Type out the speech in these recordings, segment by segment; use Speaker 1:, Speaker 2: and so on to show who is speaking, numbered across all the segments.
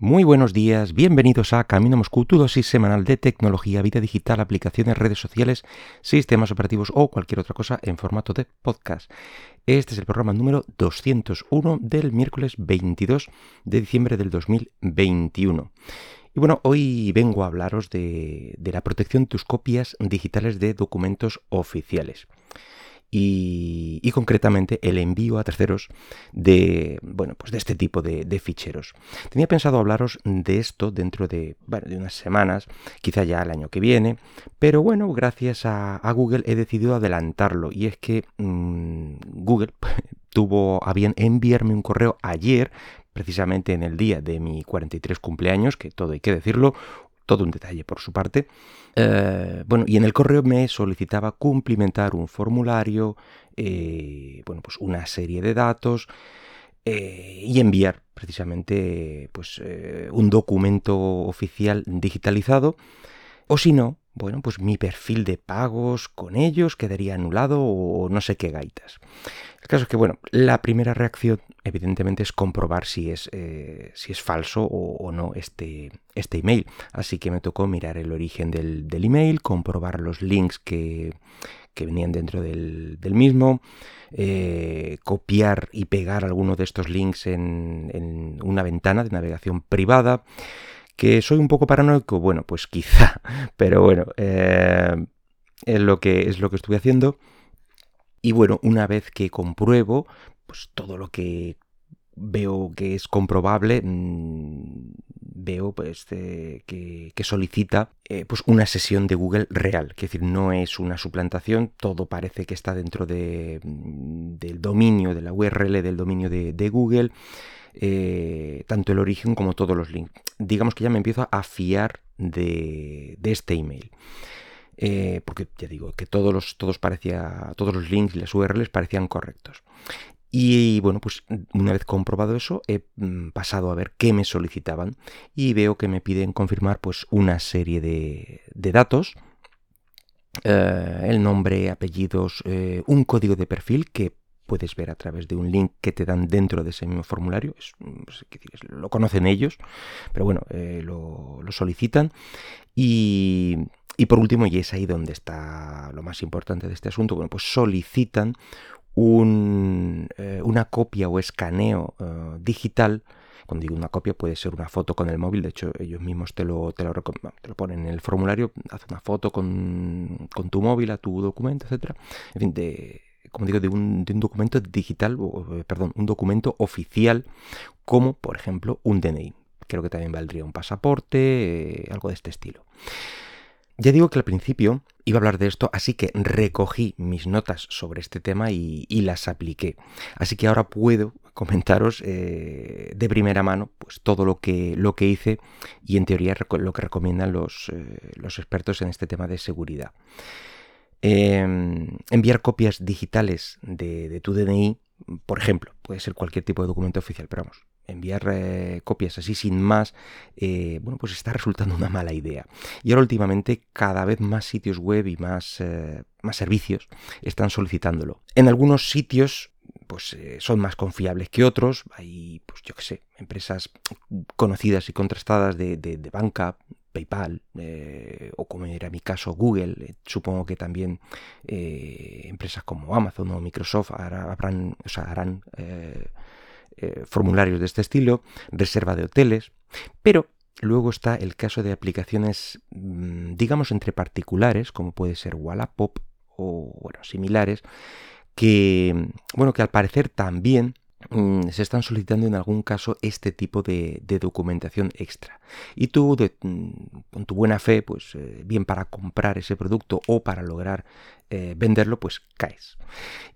Speaker 1: Muy buenos días, bienvenidos a Camino Moscú, tu dosis semanal de tecnología, vida digital, aplicaciones, redes sociales, sistemas operativos o cualquier otra cosa en formato de podcast. Este es el programa número 201 del miércoles 22 de diciembre del 2021. Y bueno, hoy vengo a hablaros de, de la protección de tus copias digitales de documentos oficiales y, concretamente el envío a terceros de, bueno, pues de este tipo de, ficheros. Tenía pensado hablaros de esto dentro de, de, unas semanas, quizá ya el año que viene, pero bueno, gracias a, Google he decidido adelantarlo y es que mm, Google tuvo a bien enviarme un correo ayer precisamente en el día de mi 43 cumpleaños, que todo hay que decirlo, todo un detalle por su parte. Eh, bueno, y en el correo me solicitaba cumplimentar un formulario, eh, bueno, pues una serie de datos eh, y enviar precisamente pues, un documento oficial digitalizado. O si no, bueno, pues mi perfil de pagos con ellos quedaría anulado o no sé qué gaitas. El caso es que, bueno, la primera reacción evidentemente es comprobar si es, eh, si es falso o, no este, este email. Así que me tocó mirar el origen del, email, comprobar los links que, venían dentro del, mismo, eh, copiar y pegar alguno de estos links en, una ventana de navegación privada. Que soy un poco paranoico, bueno, pues quizá, pero bueno, eh, es, lo que, es lo que estuve haciendo. Y bueno, una vez que compruebo, pues todo lo que veo que es comprobable, mm, veo pues, eh, que, solicita eh, pues una sesión de Google real, es decir, no es una suplantación, todo parece que está dentro de, mm, del dominio, de la URL del dominio de, Google, eh, tanto el origen como todos los links. Digamos que ya me empiezo a fiar de, este email. Eh, porque ya digo que todos los, todos, parecía, todos los links y las URLs parecían correctos. Y bueno, pues una vez comprobado eso, he mm, pasado a ver qué me solicitaban y veo que me piden confirmar pues una serie de, datos, eh, el nombre, apellidos, un código de perfil que puedes ver a través de un link que te dan dentro de ese mismo formulario. Es, pues, lo conocen ellos, pero bueno, lo, lo, solicitan. Y, y por último, y es ahí donde está lo más importante de este asunto, bueno, pues solicitan eh, una copia o escaneo eh, digital. Cuando digo una copia puede ser una foto con el móvil, de hecho ellos mismos te lo, te lo, ponen en el formulario, haz una foto con, tu móvil a tu documento, etcétera. En fin, de, como digo, de un, documento digital, eh, perdón, un documento oficial, como por ejemplo un DNI. Creo que también valdría un pasaporte, algo de este estilo. Ya digo que al principio iba a hablar de esto, así que recogí mis notas sobre este tema y, las apliqué. Así que ahora puedo comentaros eh, de primera mano pues, todo lo que, lo que hice y en teoría lo que recomiendan los, eh, los expertos en este tema de seguridad. Em, enviar copias digitales de, tu DNI, por ejemplo, puede ser cualquier tipo de documento oficial, pero vamos, enviar eh, copias así sin más, eh, bueno, pues está resultando una mala idea. Y ahora últimamente cada vez más sitios web y más, eh, más servicios están solicitándolo. En algunos sitios pues son más confiables que otros. Hay, pues yo qué sé, empresas conocidas y contrastadas de, banca, PayPal, o como era mi caso, Google. supongo que también empresas como Amazon o Microsoft harán eh, formularios de este estilo, reserva de hoteles, pero luego está el caso de aplicaciones, mm, digamos, entre particulares, como puede ser Wallapop o bueno, similares, que, bueno, que al parecer también Mm, se están solicitando en algún caso este tipo de, documentación extra. Y tú, mm, con tu buena fe, pues eh, bien para comprar ese producto o para lograr eh, venderlo, pues caes.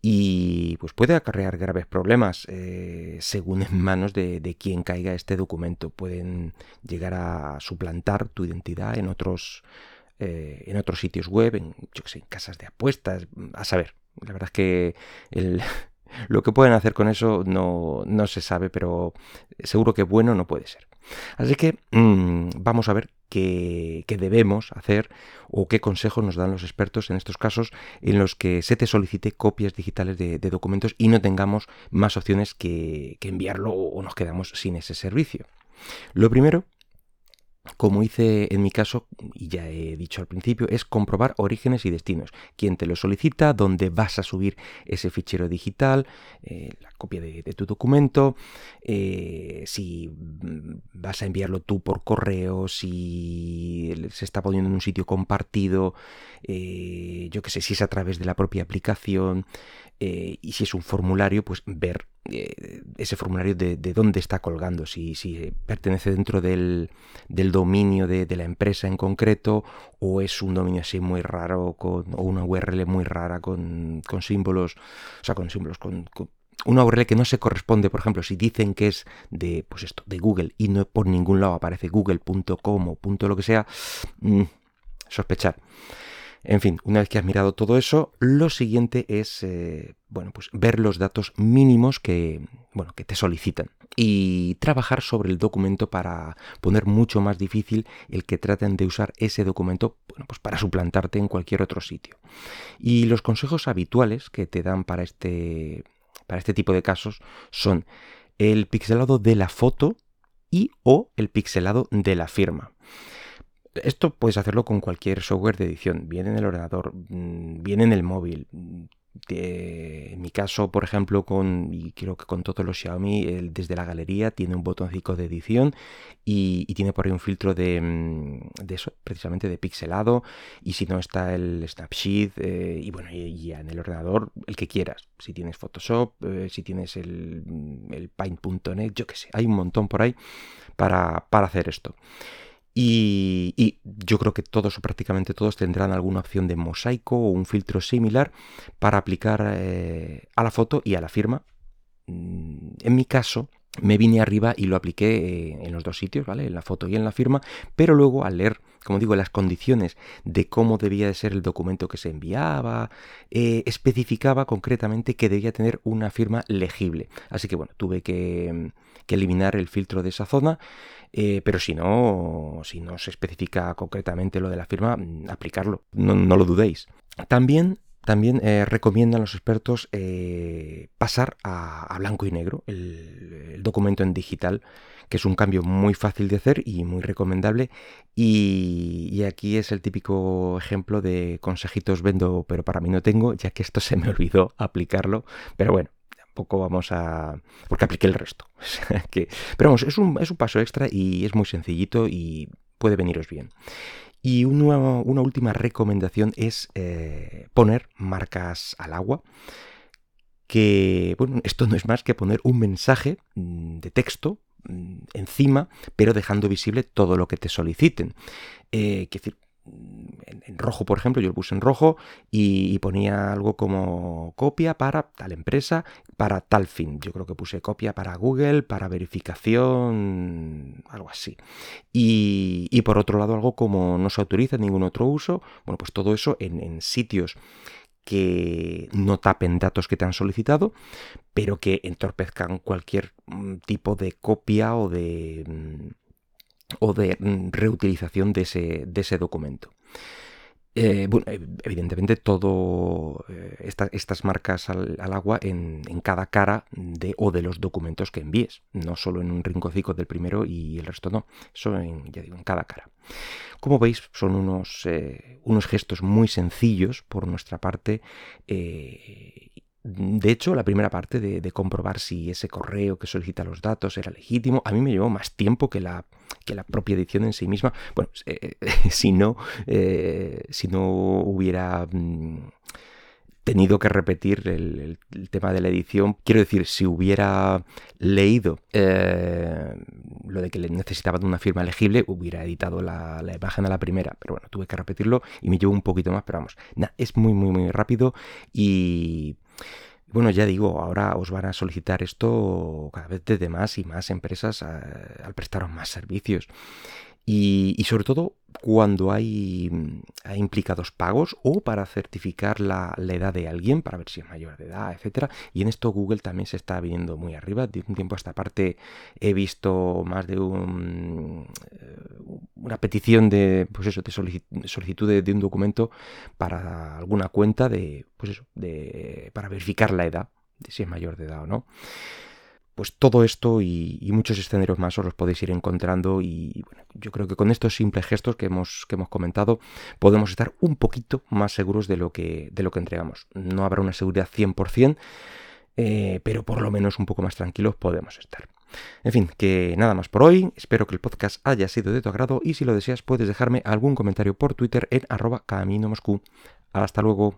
Speaker 1: Y pues puede acarrear graves problemas eh, según en manos de, quien caiga este documento. Pueden llegar a suplantar tu identidad en otros, en otros sitios web, en, yo sé, en casas de apuestas, a saber. La verdad es que el, lo que pueden hacer con eso no, se sabe, pero seguro que bueno no puede ser. Así que mm, vamos a ver qué, debemos hacer o qué consejos nos dan los expertos en estos casos en los que se te solicite copias digitales de, documentos y no tengamos más opciones que, enviarlo o nos quedamos sin ese servicio. Lo primero como hice en mi caso, y ya he dicho al principio, es comprobar orígenes y destinos. Quién te lo solicita, dónde vas a subir ese fichero digital, eh, la copia de, tu documento, eh, si mm, vas a enviarlo tú por correo, si se está poniendo en un sitio compartido, eh, yo qué sé, si es a través de la propia aplicación, y si es un formulario, pues ver eh, ese formulario de, dónde está colgando, si, si pertenece dentro del, dominio de, la empresa en concreto o es un dominio así muy raro con, o una URL muy rara con, símbolos, o sea, con símbolos, con, una URL que no se corresponde, por ejemplo, si dicen que es de, pues esto, de Google y no por ningún lado aparece google.com o punto lo que sea, mm, sospechar. En fin, una vez que has mirado todo eso, lo siguiente es eh, bueno, pues ver los datos mínimos que, bueno, que te solicitan y trabajar sobre el documento para poner mucho más difícil el que traten de usar ese documento bueno, pues para suplantarte en cualquier otro sitio. Y los consejos habituales que te dan para este, para este tipo de casos son el pixelado de la foto y o el pixelado de la firma. Esto puedes hacerlo con cualquier software de edición, bien en el ordenador, mm, bien en el móvil. en mi caso, por ejemplo, con, y creo que con todos los Xiaomi, desde la galería tiene un botoncito de edición y, tiene por ahí un filtro de, mm, de, eso, precisamente de pixelado. Y si no está el Snapsheet, eh, y bueno, y, en el ordenador, el que quieras. Si tienes Photoshop, eh, si tienes el, el Paint.net, yo qué sé, hay un montón por ahí para, para hacer esto. Y, yo creo que todos o prácticamente todos tendrán alguna opción de mosaico o un filtro similar para aplicar eh, a la foto y a la firma. Mm, en mi caso, me vine arriba y lo apliqué eh, en los dos sitios, ¿vale? En la foto y en la firma, pero luego al leer, como digo, las condiciones de cómo debía de ser el documento que se enviaba, eh, especificaba concretamente que debía tener una firma legible. Así que bueno, tuve que eliminar el filtro de esa zona eh, pero si no, si no se especifica concretamente lo de la firma, mm, aplicarlo, no, lo dudéis. También también eh, recomiendan los expertos pasar a, blanco y negro el, documento en digital, que es un cambio muy fácil de hacer y muy recomendable. Y, aquí es el típico ejemplo de consejitos vendo, pero para mí no tengo, ya que esto se me olvidó aplicarlo. Pero bueno, poco vamos a... porque apliqué el resto. Pero vamos, es un, es un paso extra y es muy sencillito y puede veniros bien. Y una, una última recomendación es eh, poner marcas al agua. Que, bueno, esto no es más que poner un mensaje mm, de texto mm, encima, pero dejando visible todo lo que te soliciten. Eh, decir, en, rojo, por ejemplo, yo lo puse en rojo y, ponía algo como copia para tal empresa, para tal fin. Yo creo que puse copia para Google, para verificación, algo así. Y, por otro lado, algo como no se autoriza ningún otro uso. Bueno, pues todo eso en sitios que no tapen datos que te han solicitado, pero que entorpezcan cualquier mm, tipo de copia o de mm, o de mm, reutilización de ese, de ese documento. Eh, bueno, evidentemente todo eh, estas marcas al, agua en, cada cara de o de los documentos que envíes, no solo en un rinconcito del primero y el resto no, eso en, ya digo, en cada cara. Como veis, son unos, eh, unos gestos muy sencillos por nuestra parte de hecho, la primera parte de, comprobar si ese correo que solicita los datos era legítimo, a mí me llevó más tiempo que la, que la propia edición en sí misma. Bueno, eh, si, no, eh, si no hubiera mm, tenido que repetir el, tema de la edición, quiero decir, si hubiera leído eh, lo de que necesitaba de una firma legible, hubiera editado la, la, imagen a la primera. Pero bueno, tuve que repetirlo y me llevó un poquito más, pero vamos, es muy, muy, muy rápido y bueno, ya digo, ahora os van a solicitar esto cada vez desde más y más empresas eh, al prestaros más servicios. Y, sobre todo cuando hay, implicados pagos o para certificar la, edad de alguien, para ver si es mayor de edad, etcétera. Y en esto Google también se está viniendo muy arriba. De un tiempo a esta parte he visto más de un, eh, una petición de, pues eso, de solicitud de, un documento para alguna cuenta de, pues eso, de, para verificar la edad, de si es mayor de edad o no. Pues todo esto y, muchos escenarios más os los podéis ir encontrando y bueno, yo creo que con estos simples gestos que hemos, que hemos comentado podemos estar un poquito más seguros de lo que, de lo que entregamos. No habrá una seguridad 100%, eh, pero por lo menos un poco más tranquilos podemos estar. En fin, que nada más por hoy, espero que el podcast haya sido de tu agrado y si lo deseas puedes dejarme algún comentario por Twitter en arroba camino Moscú. Hasta luego.